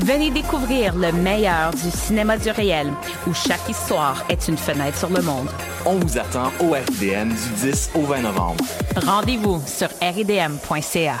Venez découvrir le meilleur du cinéma du réel, où chaque histoire est une fenêtre sur le monde. on vous attend au FDN du 10 au 20 novembre. Rendez-vous sur ridm.ca.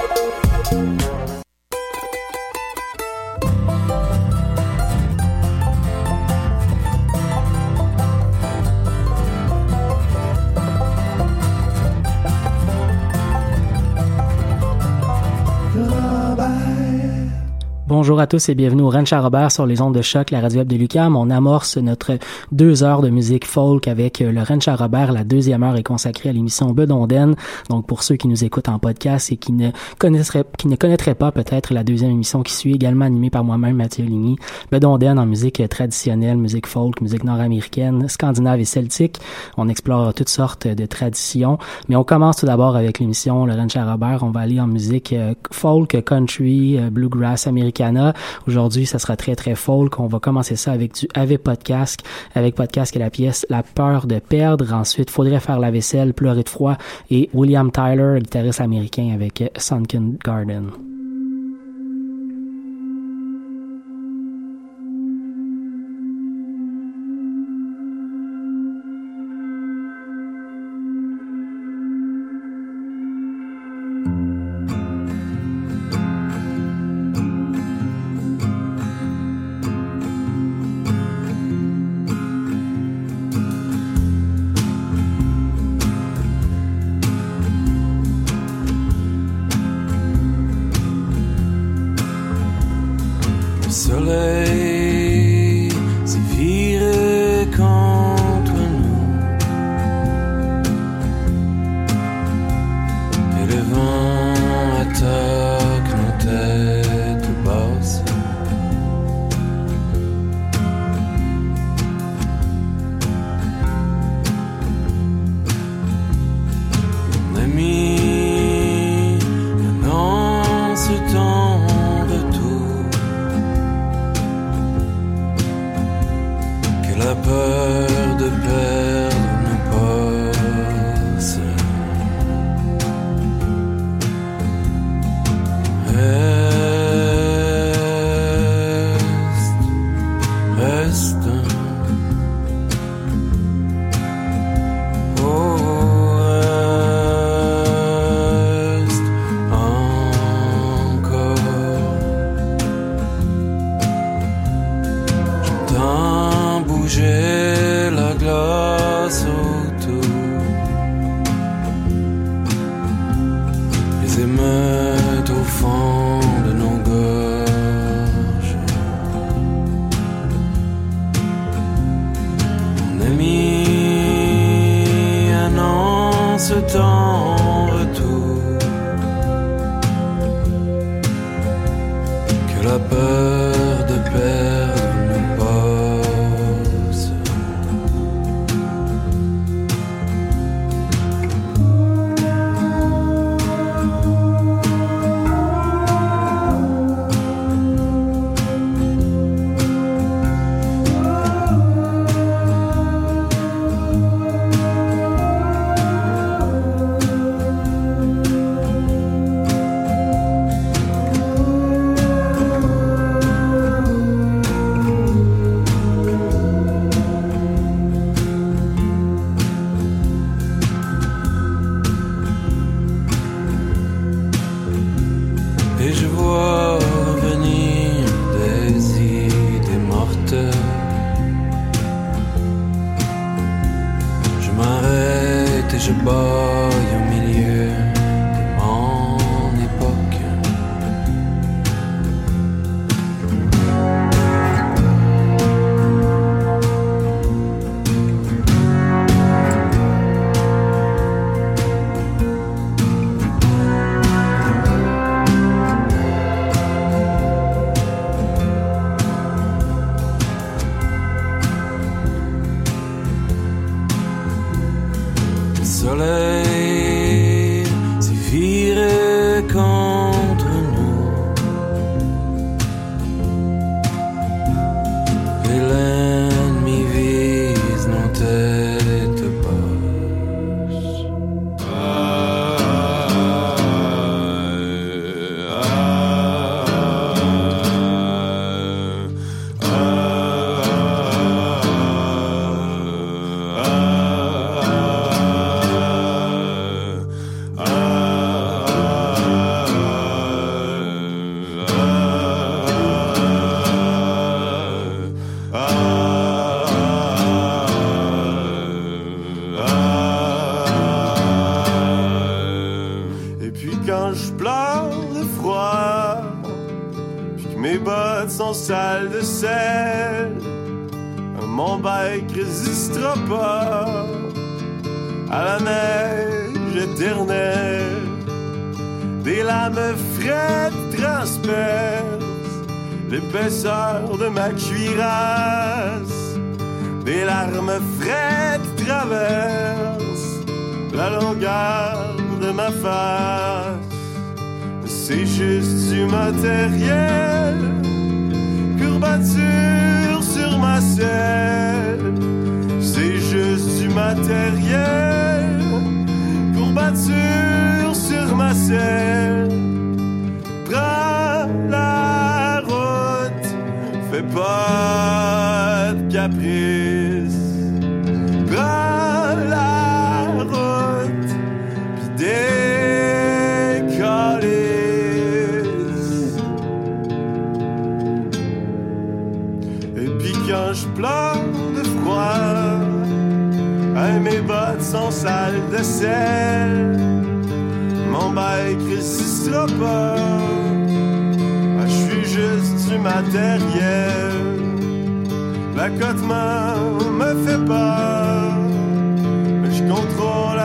Bonjour à tous et bienvenue au Ranch à Robert sur les ondes de choc, la radio web de Lucam. On amorce notre deux heures de musique folk avec euh, le Ranch à Robert. La deuxième heure est consacrée à l'émission Bedonden. Donc pour ceux qui nous écoutent en podcast et qui ne connaîtraient, qui ne connaîtraient pas peut-être la deuxième émission qui suit, également animée par moi-même Mathieu Ligny. Bedonden en musique traditionnelle, musique folk, musique nord-américaine, scandinave et celtique. On explore toutes sortes de traditions. Mais on commence tout d'abord avec l'émission Le Ranch à Robert. On va aller en musique euh, folk, country, euh, bluegrass, Aujourd'hui, ça sera très très folk. On va commencer ça avec du avec podcast, avec podcast et la pièce La peur de perdre. Ensuite, faudrait faire la vaisselle, pleurer de froid et William Tyler, guitariste américain avec Sunken Garden. ce temps en retour que la peur.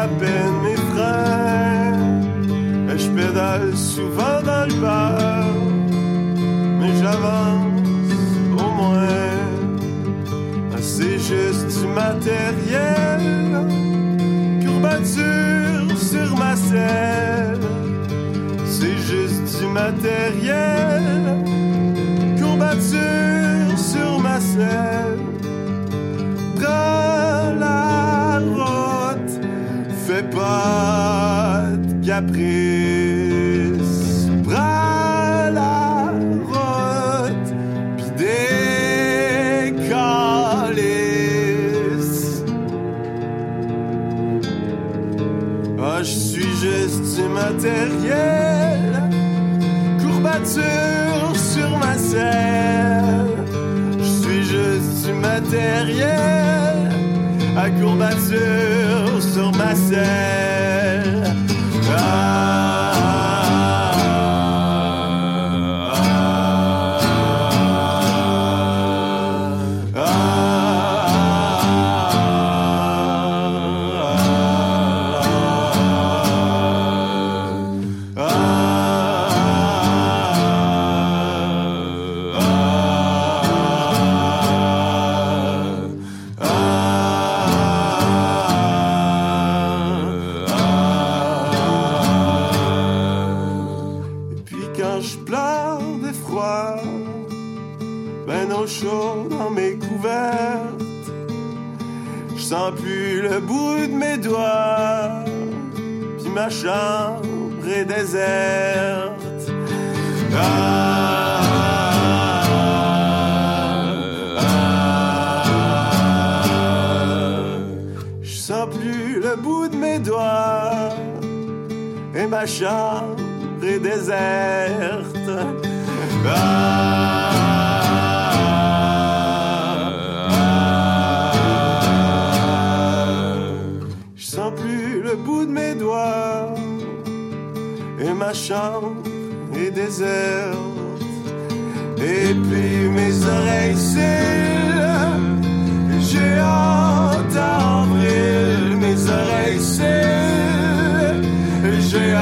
à peine mes frères. Je pédale souvent dans le bar, mais j'avance au moins. C'est juste du matériel, courbature sur ma selle. C'est juste du matériel, courbature sur ma selle. votre caprice. Prends la route, pis des calices. Ah, je suis juste immatériel, courbature sur ma selle. Je suis juste immatériel, à courbature. le bout de mes doigts et ma chambre est déserte. Ah et ma chambre est déserte. Et puis mes oreilles s'élèvent, j'ai hâte racer. J'ai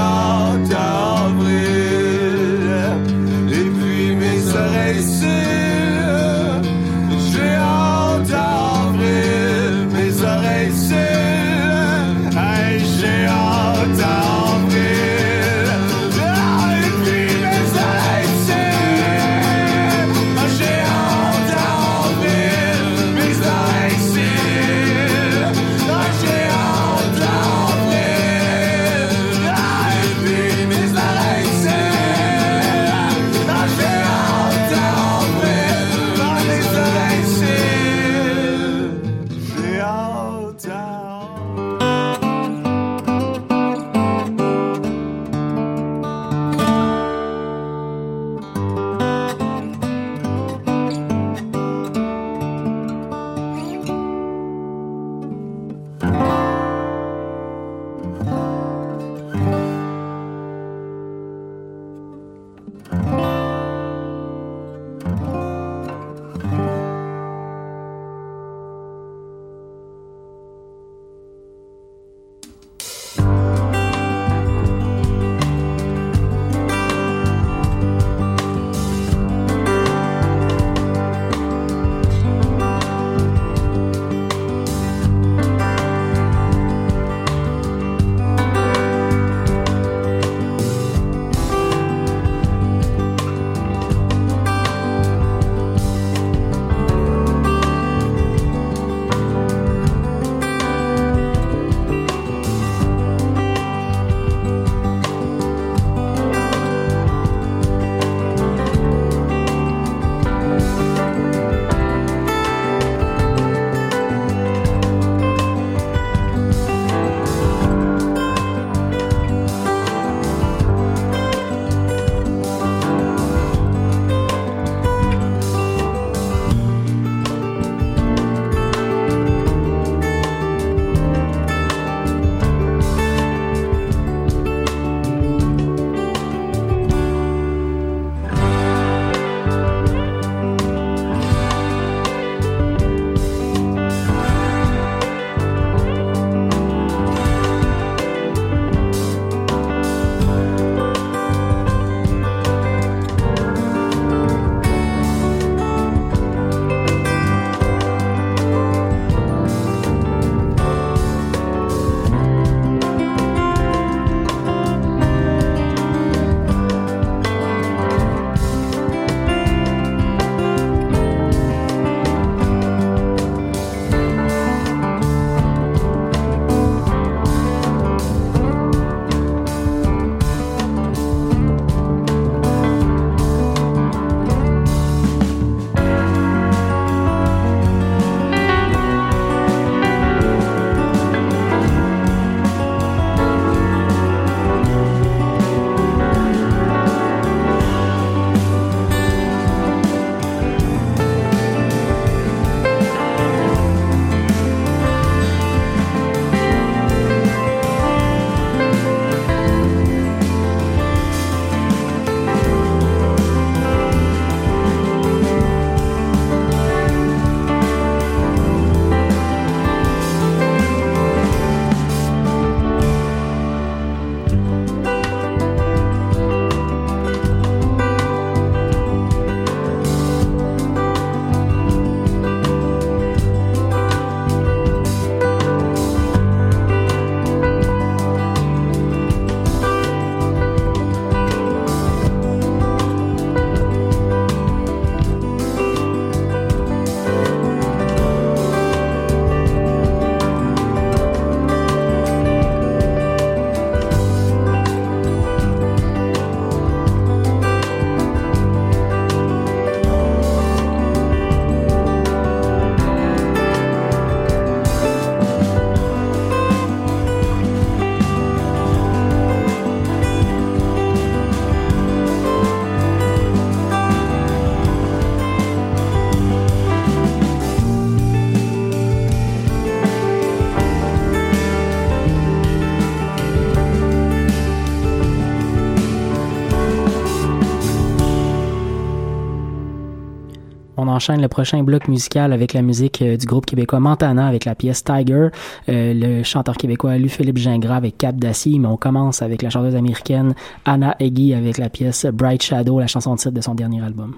enchaîne le prochain bloc musical avec la musique euh, du groupe québécois Montana avec la pièce Tiger, euh, le chanteur québécois Louis-Philippe Gingras avec Cap d'Acier, mais on commence avec la chanteuse américaine Anna Eggy avec la pièce Bright Shadow, la chanson de titre de son dernier album.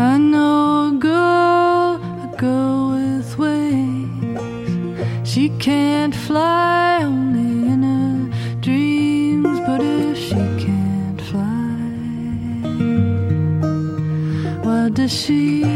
I know a girl, a girl with wings. She can't fly 心。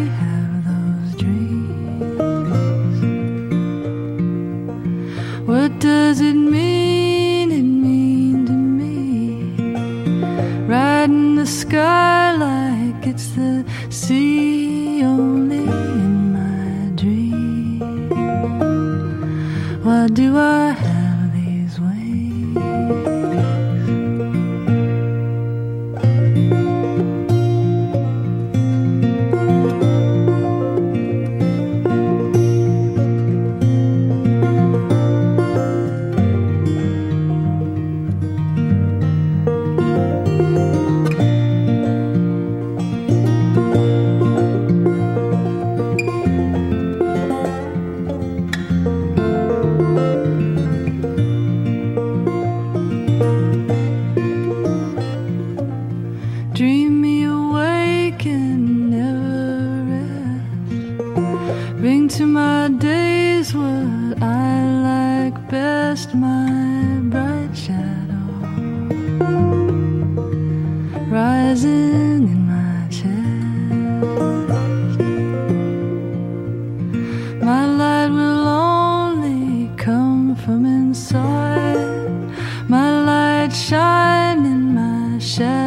In my shadow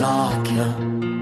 darker.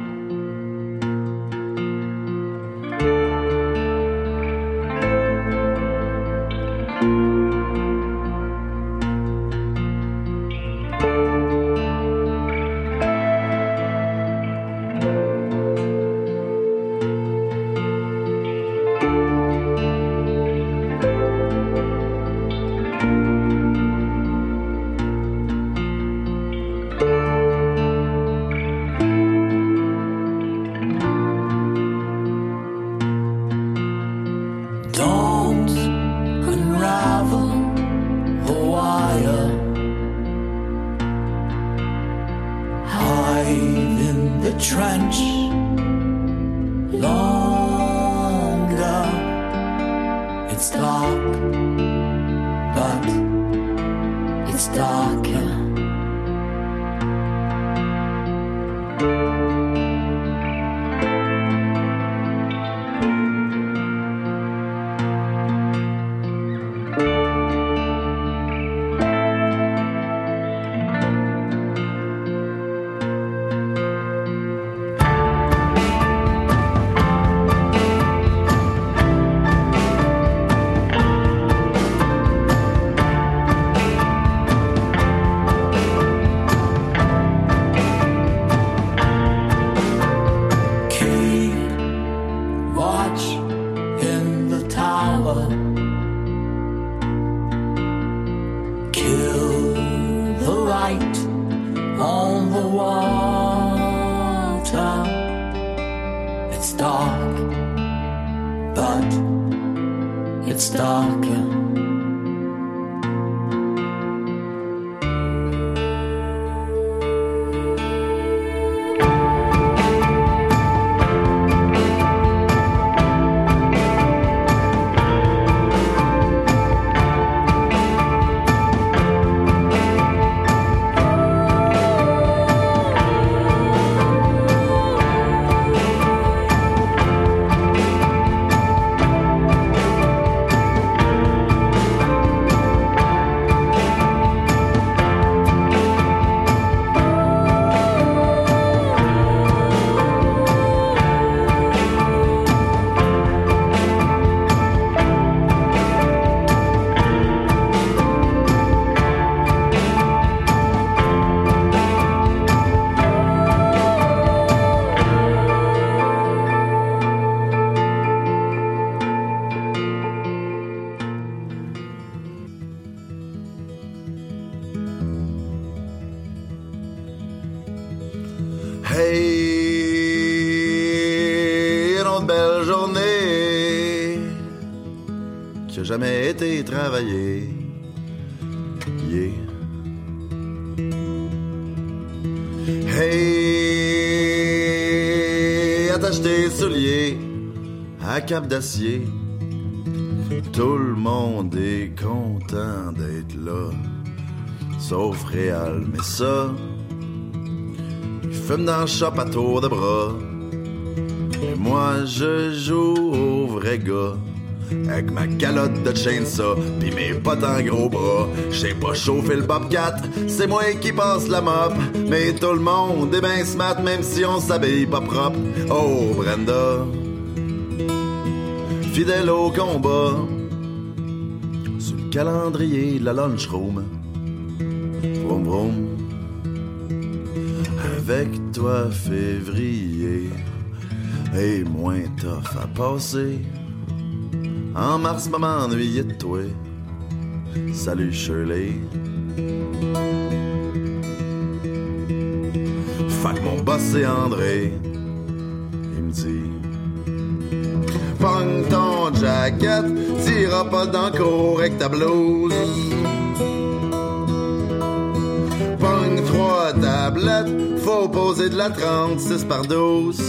yeah. D'acier. Tout le monde est content d'être là, sauf Réal, mais ça, il fume dans le shop à tour de bras. Et moi, je joue au vrai gars. Avec ma calotte de chainsaw pis mes potes en gros bras J'ai pas chauffé le Bobcat, c'est moi qui passe la mop Mais tout le monde est ben smart même si on s'habille pas propre Oh Brenda Fidèle au combat Sur le calendrier de la lunchroom Vroom vroom Avec toi février Et moins tough à passer en mars, maman ennuyait de toi. Salut Shirley. Fuck mon boss c'est André. Il me dit Pogne ton jacket, t'iras pas dans cours avec ta blouse. Pogne trois tablettes, faut poser de la 36 par 12.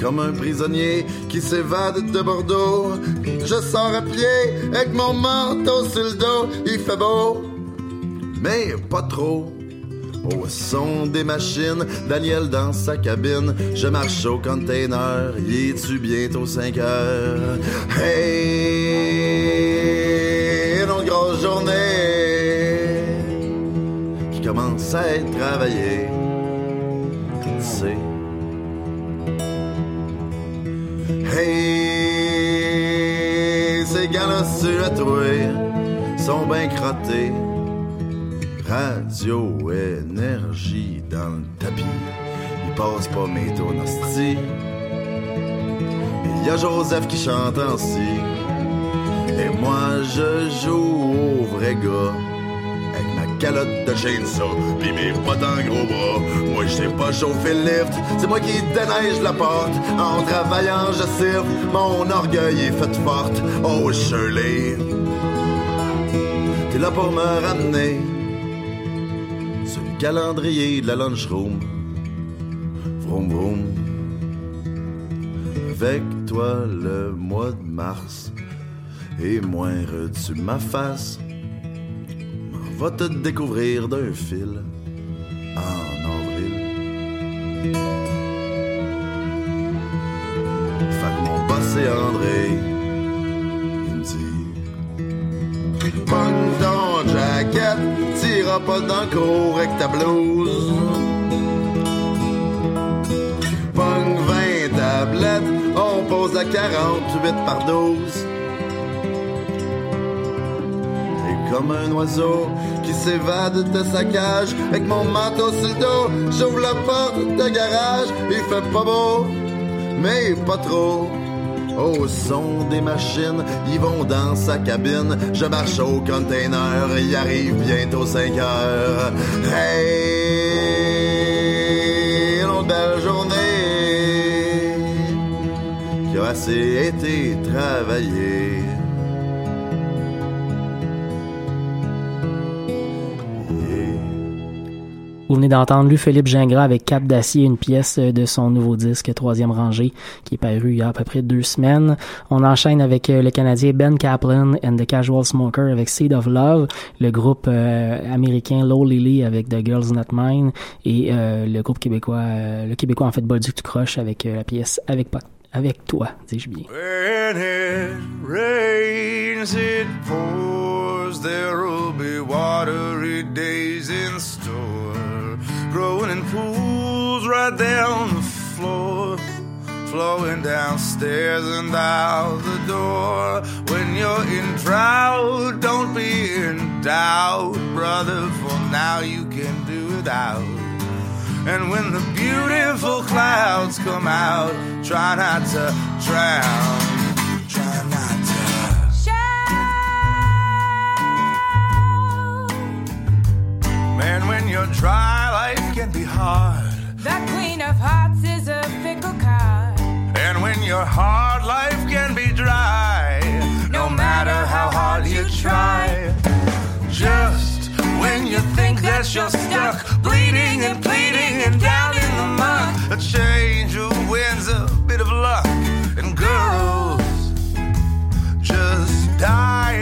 Comme un prisonnier qui s'évade de Bordeaux. Je sors à pied avec mon manteau sur le dos. Il fait beau, mais pas trop. Au son des machines, Daniel dans sa cabine. Je marche au container, y est-tu bientôt 5 heures? Hey, une grosse journée qui commence à être travaillée. Hey, ces gars-là à toi sont bien crottés. Radio énergie dans le tapis. Ils passent pas mes tonnes. Il y a Joseph qui chante ainsi. Et moi je joue au vrai gars. Avec ma calotte de chainsaw Pis mes potes en gros bras Moi je sais pas chauffer le lift C'est moi qui déneige la porte En travaillant je siffle Mon orgueil est fait forte Oh Shirley T'es là pour me ramener calendrier de la lunchroom Vroom vroom. Avec toi le mois de mars Et moindre tu ma face. Va te découvrir d'un fil en avril. Fait que mon boss c'est André, il me dit jacket, pas dans cours avec ta blouse. Pogne 20 tablettes, on pose la 48 par 12. comme un oiseau qui s'évade de sa cage avec mon manteau sur le dos. J'ouvre la porte de garage, il fait pas beau, mais pas trop. Au son des machines, ils vont dans sa cabine. Je marche au container, il arrive bientôt 5 heures. Hey, une belle journée qui a assez été travaillée. Vous venez d'entendre Louis-Philippe Gingras avec Cap d'acier, une pièce de son nouveau disque Troisième rangée, qui est paru il y a à peu près deux semaines. On enchaîne avec euh, le Canadien Ben Kaplan and the Casual Smoker avec Seed of Love, le groupe euh, américain Low Lily avec The Girls Not Mine et euh, le groupe québécois, euh, le québécois en fait Bolduc Croche avec euh, la pièce Avec avec toi, dis-je bien. In pools right down the floor. Flowing downstairs and out the door. When you're in drought, don't be in doubt, brother, for now you can do without. And when the beautiful clouds come out, try not to drown. You're dry, life can be hard. The queen of hearts is a fickle card. And when you're hard, life can be dry. No matter how hard you try. Just when you think that you're stuck, bleeding and pleading and down in the muck, a change of winds, a bit of luck, and girls just dying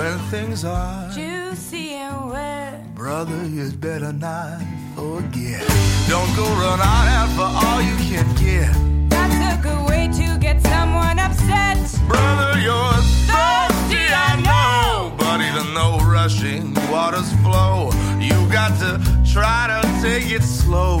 When things are juicy and wet. Brother, you'd better not forget. Don't go run out for all you can get. That's a good way to get someone upset. Brother, you're thirsty, I know. But even though rushing waters flow, you got to try to take it slow.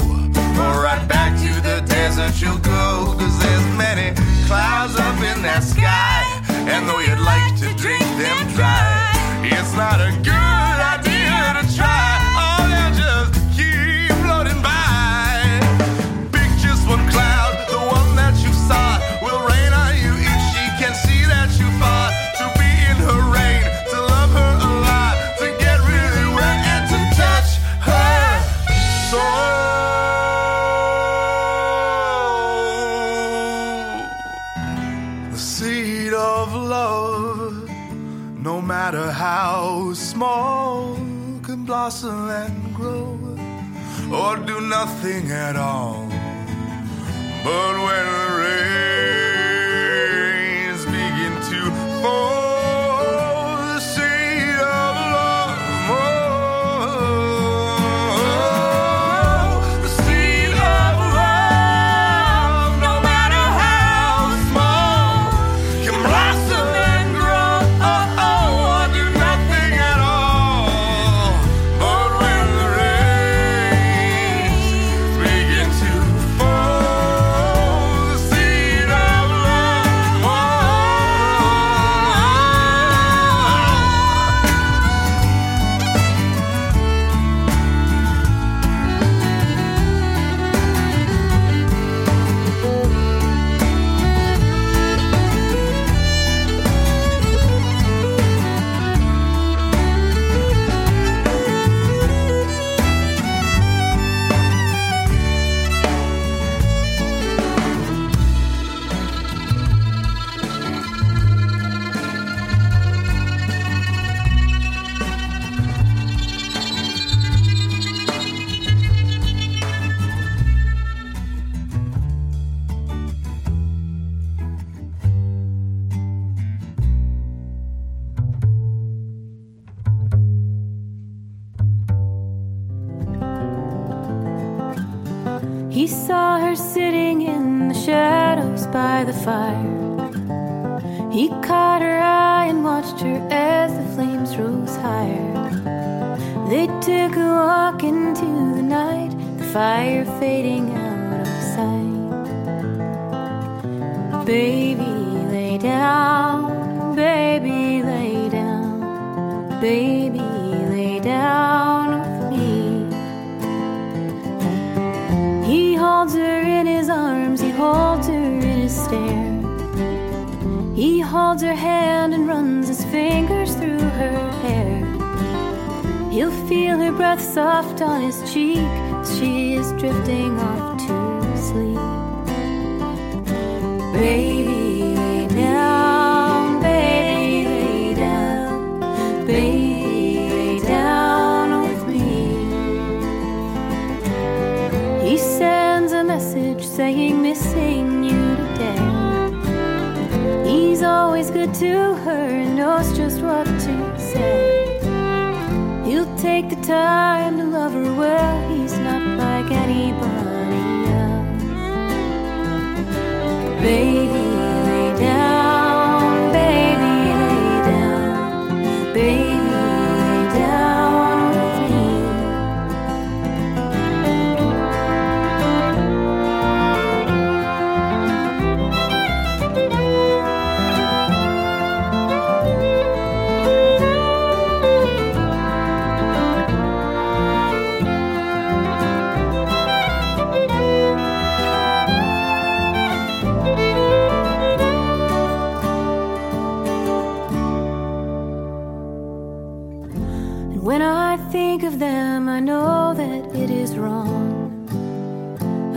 Or right back to the desert you'll go. Cause there's many clouds up in that sky. And though you'd like to drink them dry, it's not a good nothing at all. But when the rains knows just what to say. He'll take the time to love her well, he's not like anybody else. Baby.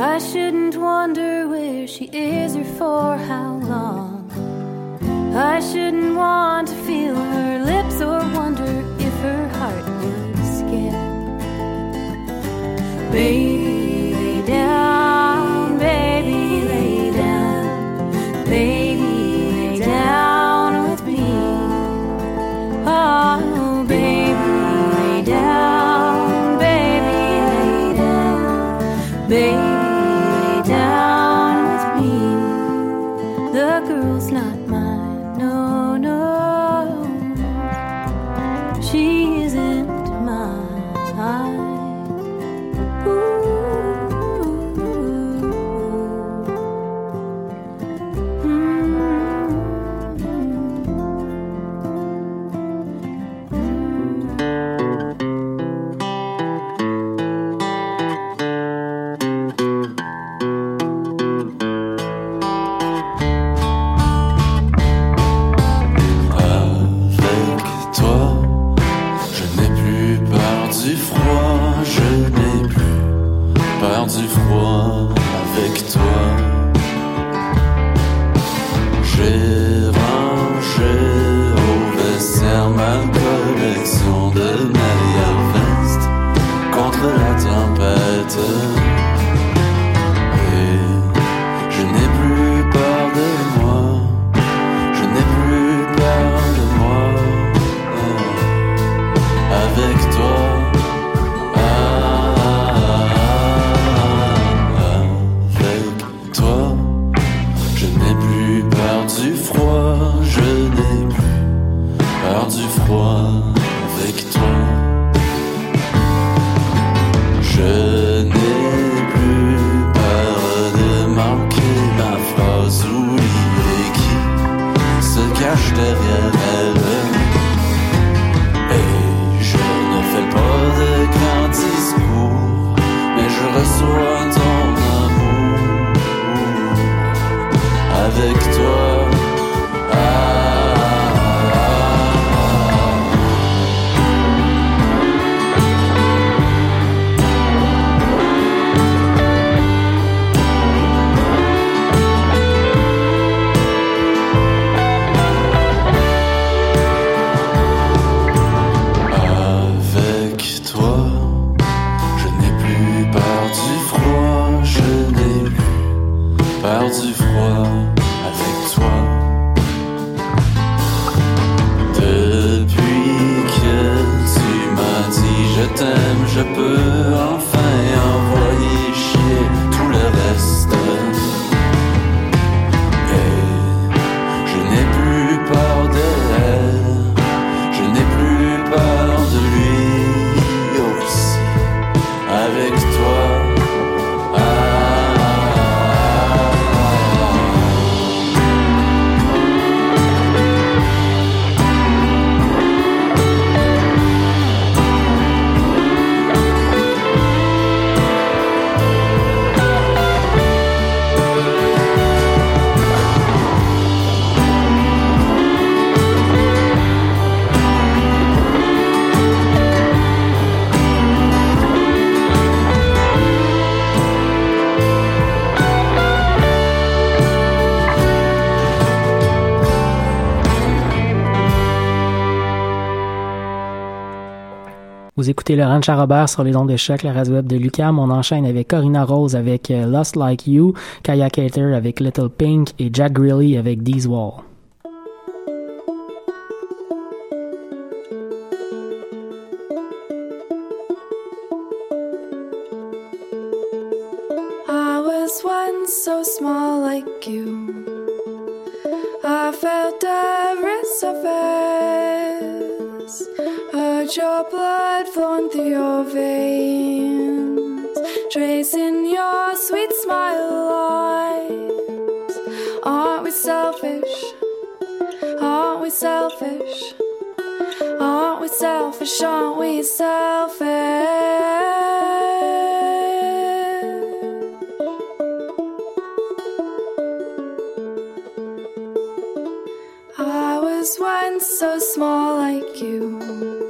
I shouldn't wonder where she is or for how long. I shouldn't want to feel her lips or wonder if her heart would skip. Baby. écoutez Laurent Charrobert sur les ondes de la radio web de Lucam. On enchaîne avec Corina Rose avec euh, Lost Like You, Kaya Cater avec Little Pink et Jack Greeley avec These Wall. so small like you.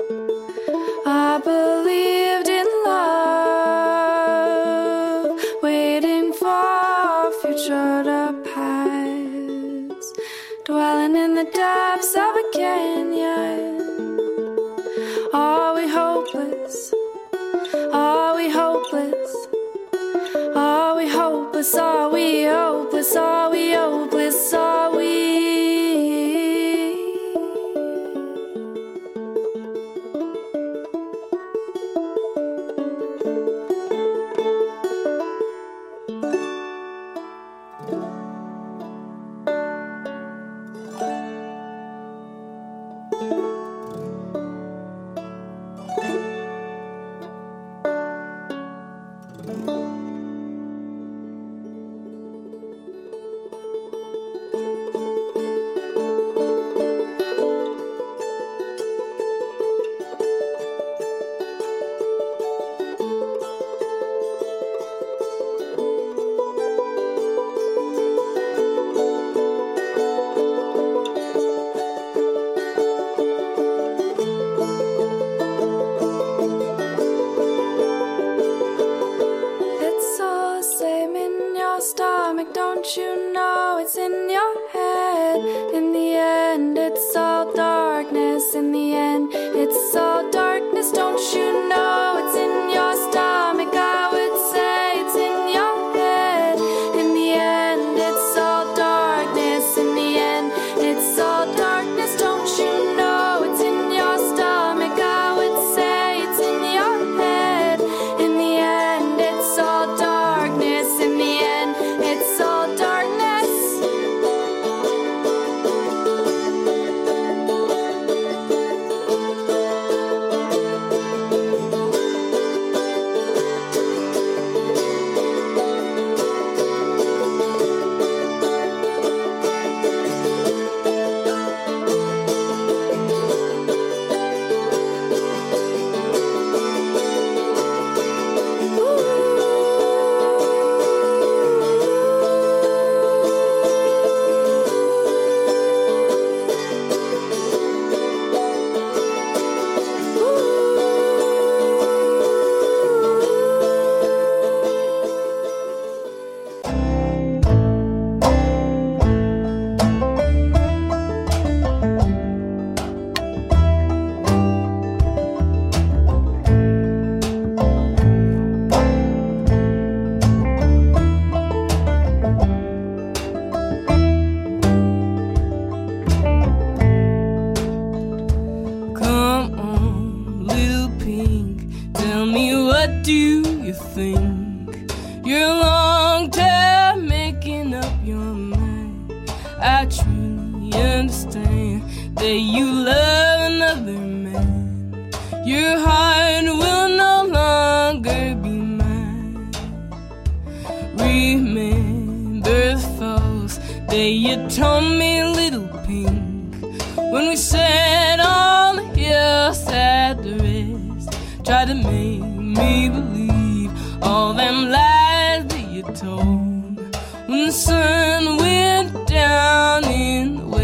when the sun went down in the west.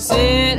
Said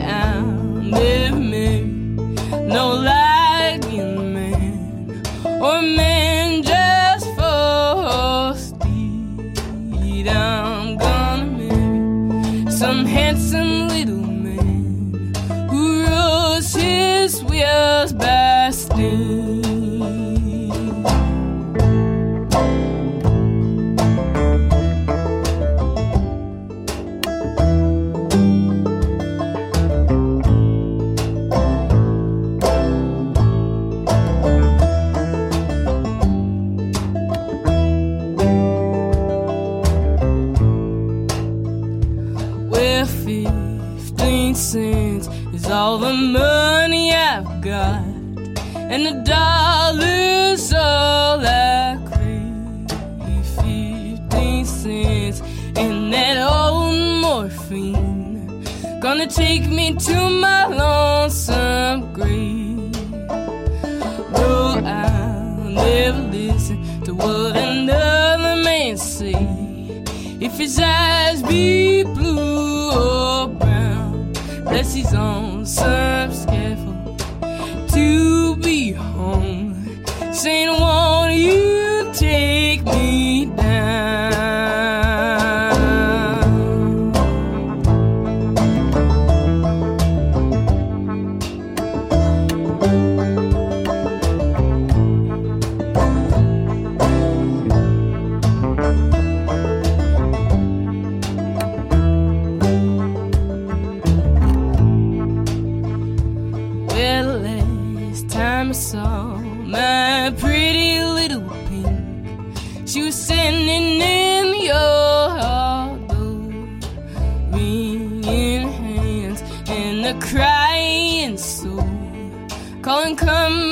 take me to my lonesome grave. No, I'll never listen to what another man say. If his eyes be blue or brown, unless he's on some time I saw my pretty little pink, she was standing in your harbor, wringing hands and a crying soul, calling, "Come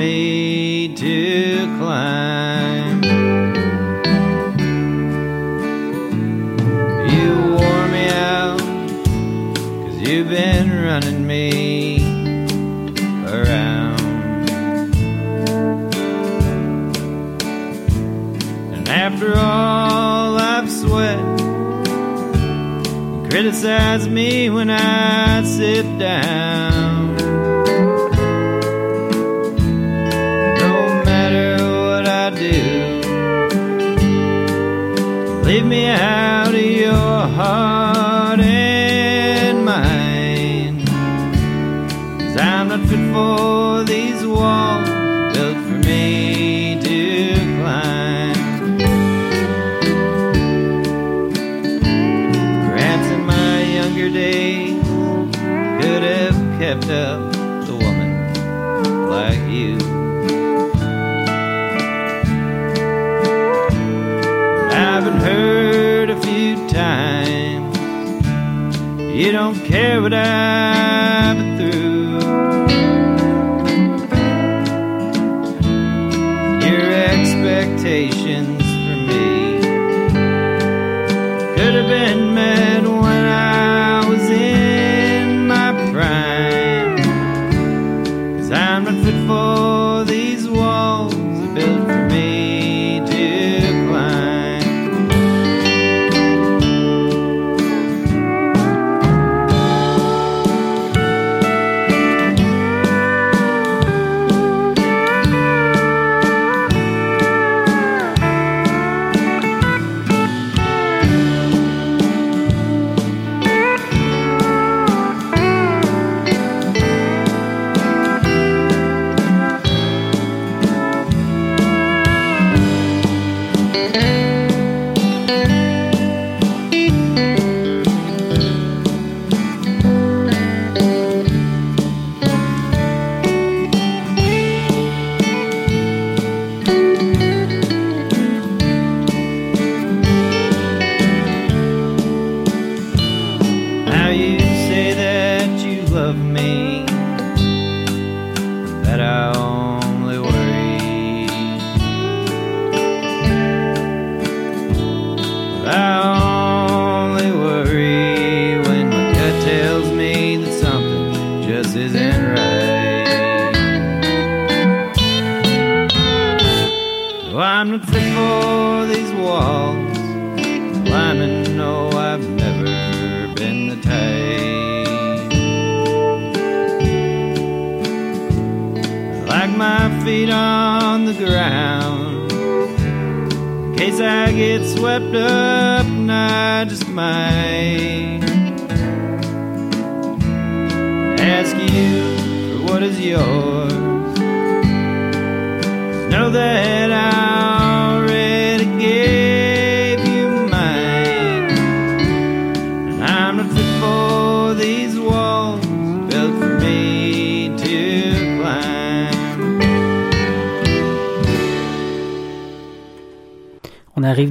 me to climb. You wore me out, cause you've been running me around. And after all I've sweat, criticize me when I for these walls built for me to climb. Perhaps in my younger days could have kept up woman like you. I've been hurt a few times. You don't care what I've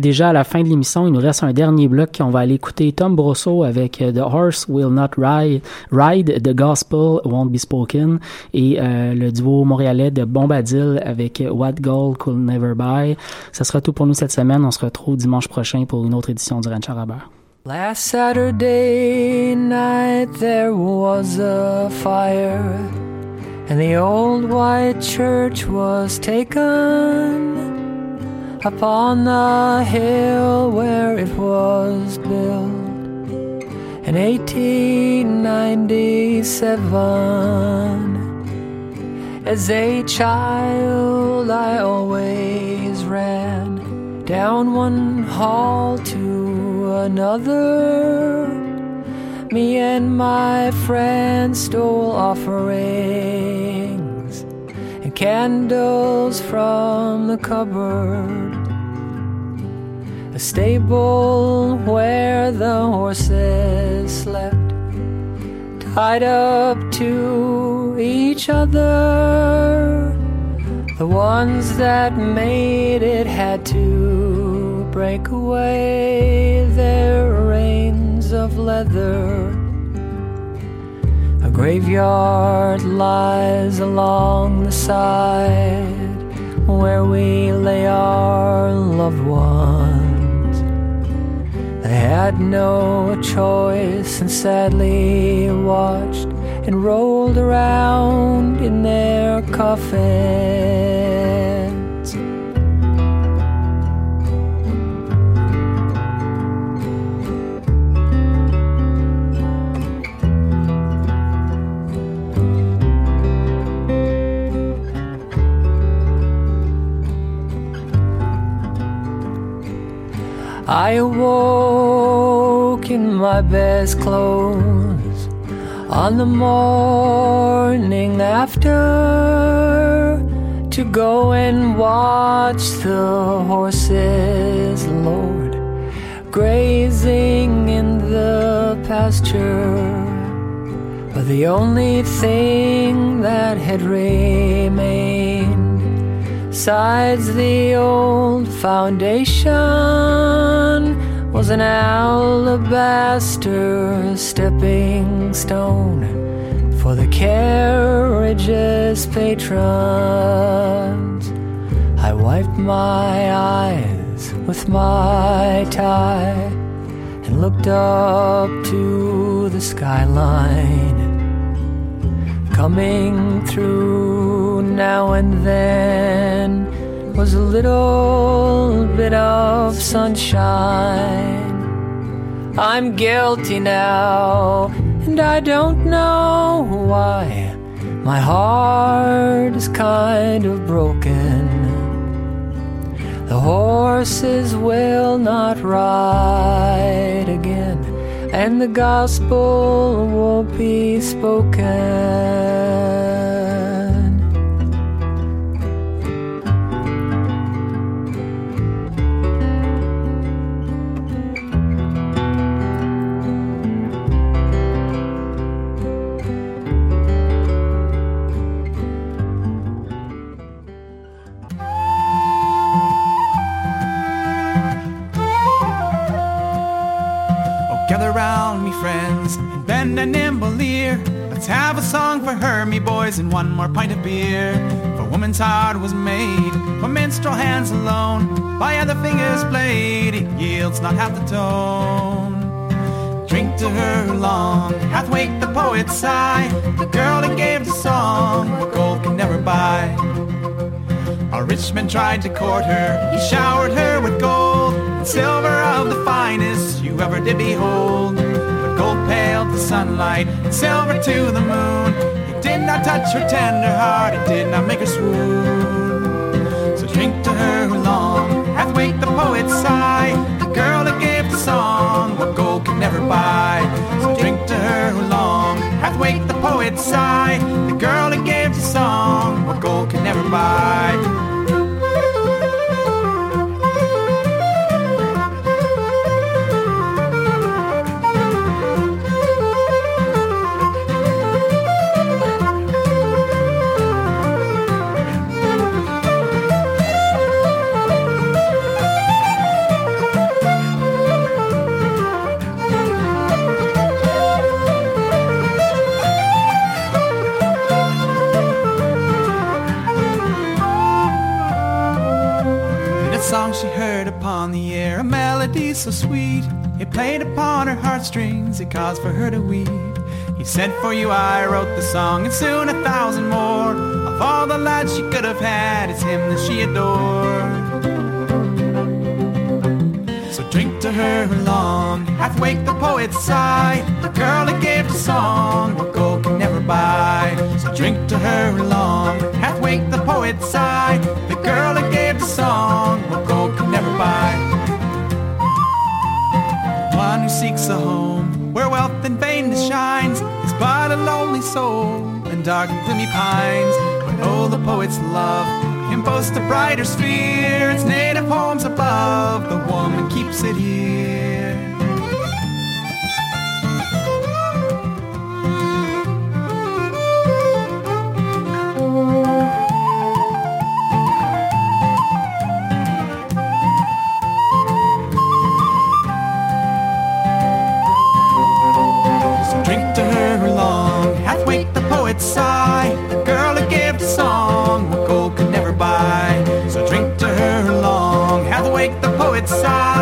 déjà à la fin de l'émission. Il nous reste un dernier bloc. On va aller écouter Tom Brosso avec euh, The Horse Will Not Ride, Ride The Gospel Won't Be Spoken et euh, le duo montréalais de Bombadil avec What Gold Could Never Buy. Ça sera tout pour nous cette semaine. On se retrouve dimanche prochain pour une autre édition du Ranch Robert. Last Saturday night there was a fire, and the old white church was taken upon the hill where it was built in 1897. As a child, I always ran down one hall to another. Me and my friends stole offerings and candles from the cupboard. A stable where the horses slept, tied up to each other. The ones that made it had to break away their reins of leather. A graveyard lies along the side where we lay our loved ones. Had no choice and sadly watched and rolled around in their coffins. I awoke in my best clothes on the morning after to go and watch the horses, Lord, grazing in the pasture. But the only thing that had remained Besides the old foundation was an alabaster stepping stone for the carriage's patrons. I wiped my eyes with my tie and looked up to the skyline coming through now and then was a little bit of sunshine. I'm guilty now, and I don't know why. My heart is kind of broken. The horses will not ride again and the gospel won't be spoken. Gather round me, friends, and bend a nimble ear. Let's have a song for her, me boys, and one more pint of beer. For woman's heart was made for minstrel hands alone. By other fingers played, it yields not half the tone. Drink to her long hath waked the poet's sigh. The girl that gave the song, what gold can never buy. A rich man tried to court her. He showered her with gold and silver of the finest you ever did behold. But gold paled the sunlight and silver to the moon. It did not touch her tender heart. It did not make her swoon. So drink to her who long hath waked the poet's sigh. The girl that gave the song what gold could never buy. So drink to her who long hath waked the poet's sigh. The girl that gave so sweet. It played upon her heartstrings, it caused for her to weep. He said, For you I wrote the song, and soon a thousand more. Of all the lads she could have had, it's him that she adored. So drink to her long hath waked the poet's sigh. The girl that gave the song what gold can never buy. So drink to her long hath waked the poet's sigh. The girl that gave the song seeks a home where wealth and vainness shines is but a lonely soul in dark and gloomy pines. But oh, the poet's love can boast a brighter sphere. Its native homes above, the woman keeps it here. its side.